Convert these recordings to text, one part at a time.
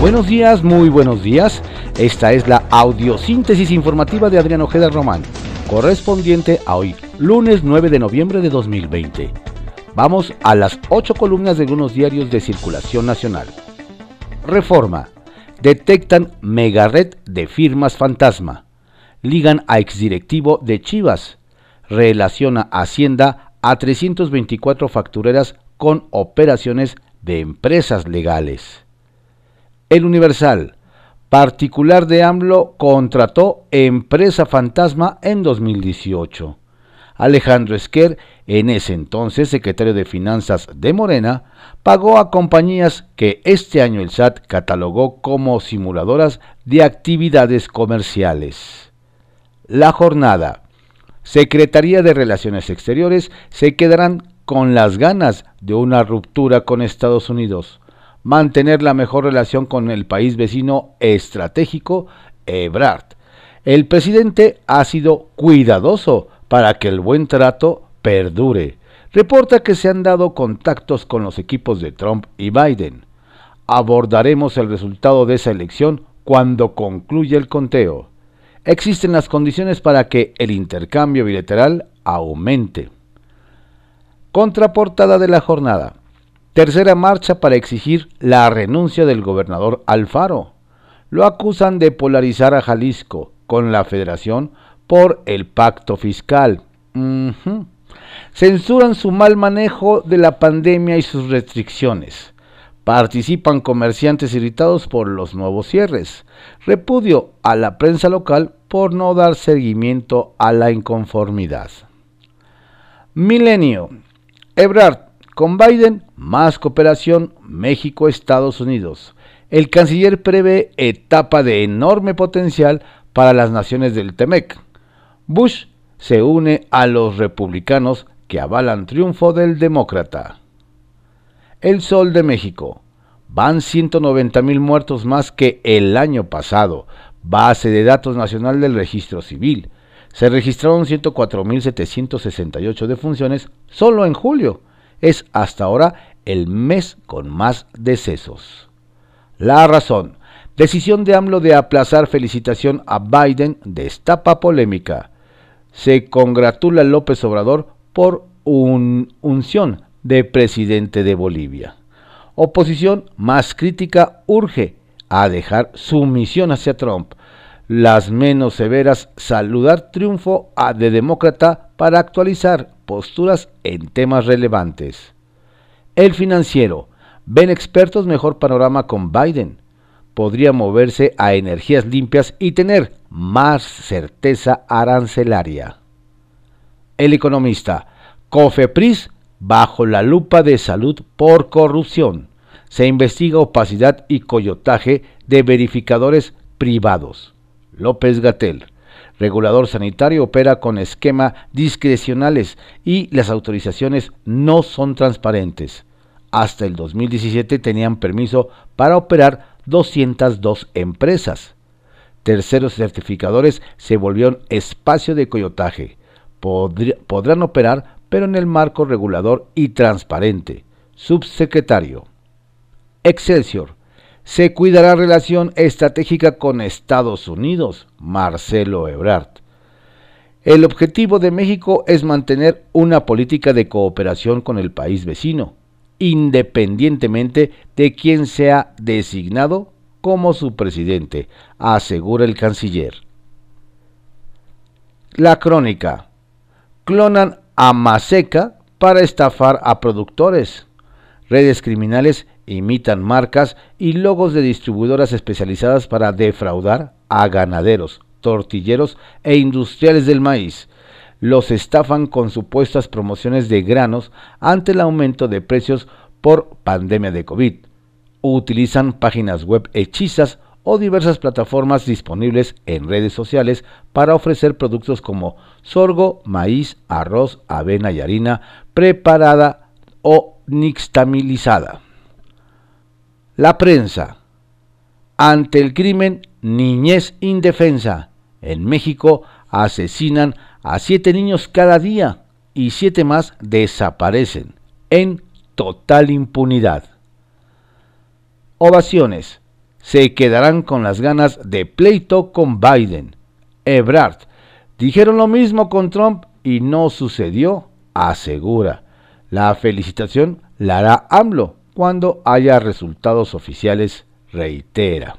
Buenos días, muy buenos días. Esta es la audiosíntesis informativa de Adrián Ojeda Román, correspondiente a hoy, lunes 9 de noviembre de 2020. Vamos a las ocho columnas de algunos diarios de circulación nacional. Reforma. Detectan megared de firmas fantasma. Ligan a exdirectivo de Chivas. Relaciona Hacienda a 324 factureras con operaciones de empresas legales. El Universal. Particular de AMLO contrató empresa fantasma en 2018. Alejandro Esquer, en ese entonces secretario de Finanzas de Morena, pagó a compañías que este año el SAT catalogó como simuladoras de actividades comerciales. La jornada. Secretaría de Relaciones Exteriores se quedarán con las ganas de una ruptura con Estados Unidos mantener la mejor relación con el país vecino estratégico, Ebrard. El presidente ha sido cuidadoso para que el buen trato perdure. Reporta que se han dado contactos con los equipos de Trump y Biden. Abordaremos el resultado de esa elección cuando concluya el conteo. Existen las condiciones para que el intercambio bilateral aumente. Contraportada de la jornada. Tercera marcha para exigir la renuncia del gobernador Alfaro. Lo acusan de polarizar a Jalisco con la federación por el pacto fiscal. Censuran su mal manejo de la pandemia y sus restricciones. Participan comerciantes irritados por los nuevos cierres. Repudio a la prensa local por no dar seguimiento a la inconformidad. Milenio. Ebrard con Biden, más cooperación México-Estados Unidos. El canciller prevé etapa de enorme potencial para las naciones del TEMEC. Bush se une a los republicanos que avalan triunfo del demócrata. El Sol de México. Van 190 mil muertos más que el año pasado. Base de datos nacional del registro civil. Se registraron 104.768 defunciones solo en julio es hasta ahora el mes con más decesos. La razón. Decisión de AMLO de aplazar felicitación a Biden destapa polémica. Se congratula López Obrador por un unción de presidente de Bolivia. Oposición más crítica urge a dejar su misión hacia Trump. Las menos severas saludar triunfo a de demócrata para actualizar posturas en temas relevantes. El financiero. Ven expertos mejor panorama con Biden. Podría moverse a energías limpias y tener más certeza arancelaria. El economista. Cofepris bajo la lupa de salud por corrupción. Se investiga opacidad y coyotaje de verificadores privados. López Gatel regulador sanitario opera con esquema discrecionales y las autorizaciones no son transparentes. Hasta el 2017 tenían permiso para operar 202 empresas. Terceros certificadores se volvieron espacio de coyotaje. podrán operar, pero en el marco regulador y transparente. Subsecretario. Excelsior se cuidará relación estratégica con Estados Unidos, Marcelo Ebrard. El objetivo de México es mantener una política de cooperación con el país vecino, independientemente de quién sea designado como su presidente, asegura el canciller. La crónica. Clonan a Maseca para estafar a productores. Redes criminales imitan marcas y logos de distribuidoras especializadas para defraudar a ganaderos, tortilleros e industriales del maíz. Los estafan con supuestas promociones de granos ante el aumento de precios por pandemia de COVID. Utilizan páginas web hechizas o diversas plataformas disponibles en redes sociales para ofrecer productos como sorgo, maíz, arroz, avena y harina preparada o nixtamilizada. La prensa. Ante el crimen, niñez indefensa. En México asesinan a siete niños cada día y siete más desaparecen en total impunidad. Ovaciones. se quedarán con las ganas de pleito con Biden. Ebrard dijeron lo mismo con Trump y no sucedió, asegura. La felicitación la hará AMLO cuando haya resultados oficiales, reitera.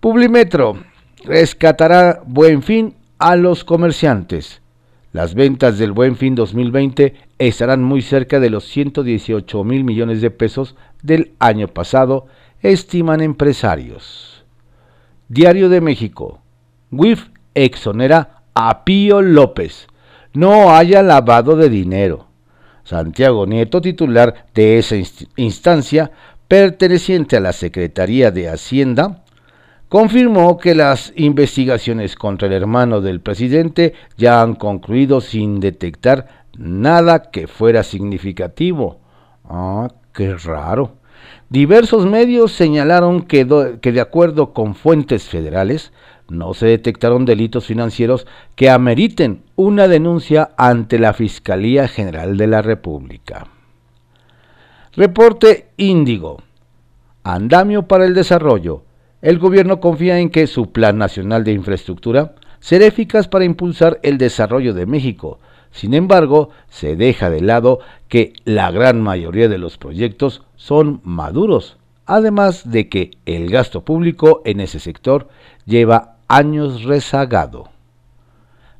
Publimetro rescatará Buen Fin a los comerciantes. Las ventas del Buen Fin 2020 estarán muy cerca de los 118 mil millones de pesos del año pasado, estiman empresarios. Diario de México. WIF exonera a Pío López. No haya lavado de dinero. Santiago Nieto, titular de esa instancia perteneciente a la Secretaría de Hacienda, confirmó que las investigaciones contra el hermano del presidente ya han concluido sin detectar nada que fuera significativo. Ah, qué raro. Diversos medios señalaron que, de acuerdo con fuentes federales, no se detectaron delitos financieros que ameriten una denuncia ante la Fiscalía General de la República. Reporte Índigo. Andamio para el desarrollo el gobierno confía en que su Plan Nacional de Infraestructura será eficaz para impulsar el desarrollo de México. Sin embargo, se deja de lado que la gran mayoría de los proyectos son maduros, además de que el gasto público en ese sector lleva años rezagado.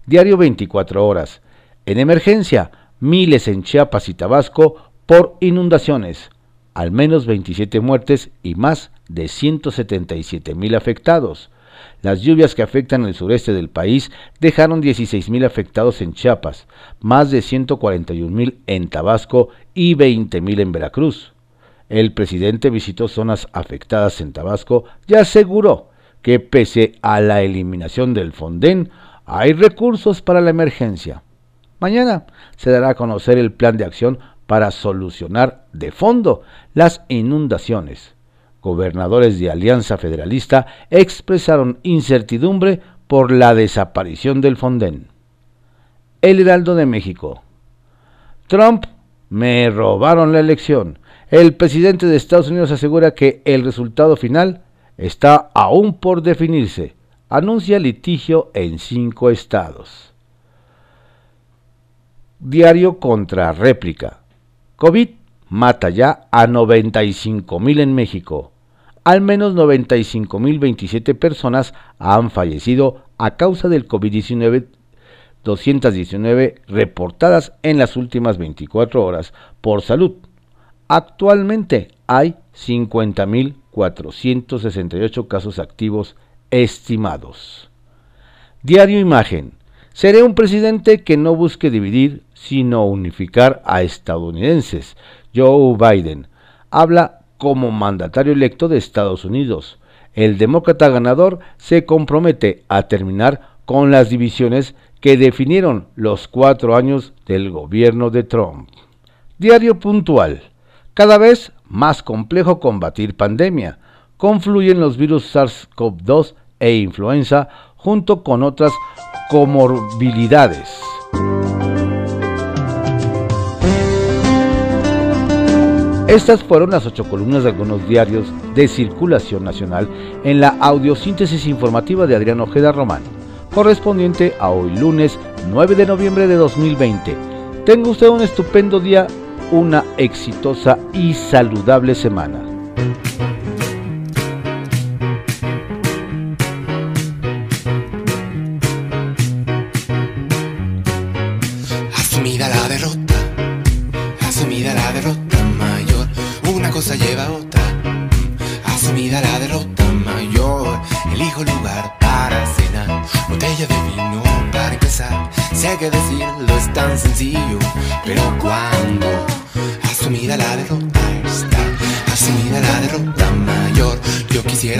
Diario 24 horas. En emergencia, miles en Chiapas y Tabasco por inundaciones al menos 27 muertes y más de 177 mil afectados. Las lluvias que afectan el sureste del país dejaron 16 mil afectados en Chiapas, más de 141 mil en Tabasco y 20 mil en Veracruz. El presidente visitó zonas afectadas en Tabasco y aseguró que pese a la eliminación del Fonden, hay recursos para la emergencia. Mañana se dará a conocer el plan de acción para solucionar de fondo las inundaciones. Gobernadores de Alianza Federalista expresaron incertidumbre por la desaparición del Fonden. El Heraldo de México. Trump, me robaron la elección. El presidente de Estados Unidos asegura que el resultado final está aún por definirse. Anuncia litigio en cinco estados. Diario contra réplica. COVID mata ya a 95 mil en México. Al menos 95 mil 27 personas han fallecido a causa del COVID-19, 219 reportadas en las últimas 24 horas por salud. Actualmente hay 50.468 casos activos estimados. Diario Imagen. Seré un presidente que no busque dividir, sino unificar a estadounidenses. Joe Biden habla como mandatario electo de Estados Unidos. El demócrata ganador se compromete a terminar con las divisiones que definieron los cuatro años del gobierno de Trump. Diario puntual. Cada vez más complejo combatir pandemia. Confluyen los virus SARS-CoV-2 e influenza junto con otras comorbilidades. Estas fueron las ocho columnas de algunos diarios de circulación nacional en la audiosíntesis informativa de Adrián Ojeda Román, correspondiente a hoy lunes 9 de noviembre de 2020. Tenga usted un estupendo día, una exitosa y saludable semana.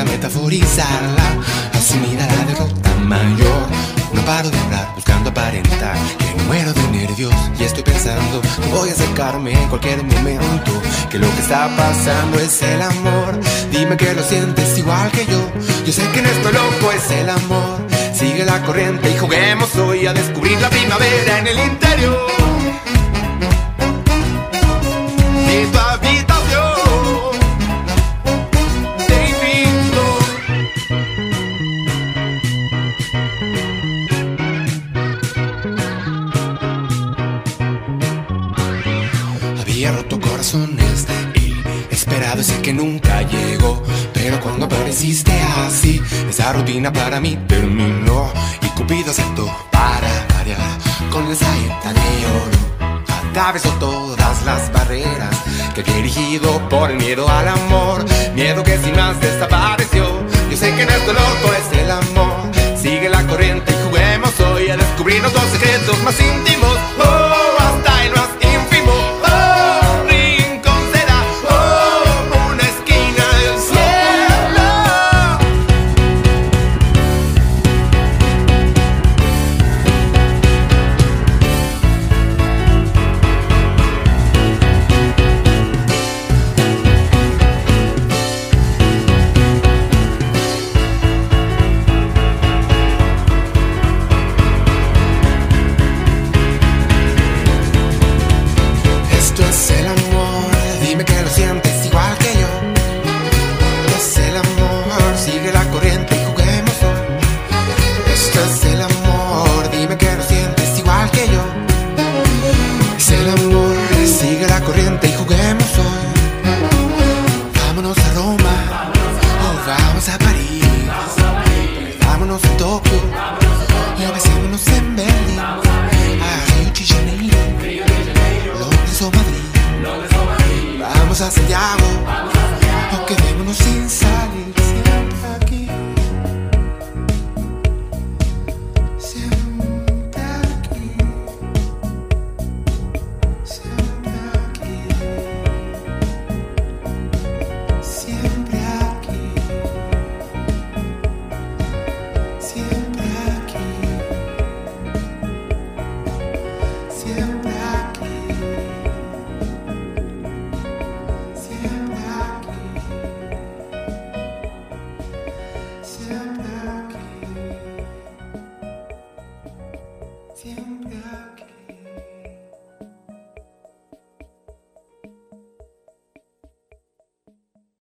Metaforizarla, asumida la derrota mayor. No paro de hablar buscando aparentar que muero de nervios y estoy pensando que voy a acercarme en cualquier momento. Que lo que está pasando es el amor. Dime que lo sientes igual que yo. Yo sé que en esto loco es el amor. Sigue la corriente y juguemos hoy a descubrir la primavera en el interior de habitación. Te. Había roto corazones Esperado es el que nunca llegó. Pero cuando apareciste así, esa rutina para mí terminó. Y Cupido aceptó para variar con la saeta de oro. Atravesó todas las barreras que había erigido por el miedo al amor. Miedo que sin más desapareció. Yo sé que no es dolor, todo es el amor. Sigue la corriente y juguemos hoy a descubrirnos los secretos más íntimos. Vamos a Santiago, o quedémonos sin